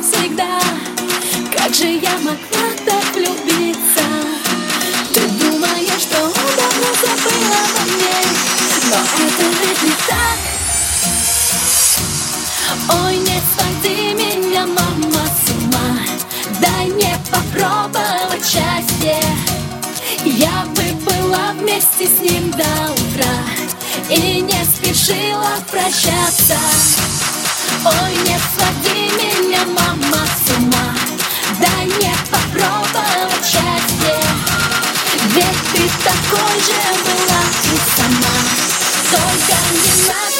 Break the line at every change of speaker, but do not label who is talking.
Навсегда. Как же я могла так влюбиться? Ты думаешь, что он давно забыл обо мне Но это ведь не так. Ой, не своди меня, мама, с ума. Дай мне попробовать счастье. Я бы была вместе с ним до утра И не спешила прощаться Ой, не своди меня, мама, с ума. Дай мне попробовать счастье. Ведь ты такой же была и сама. Только не надо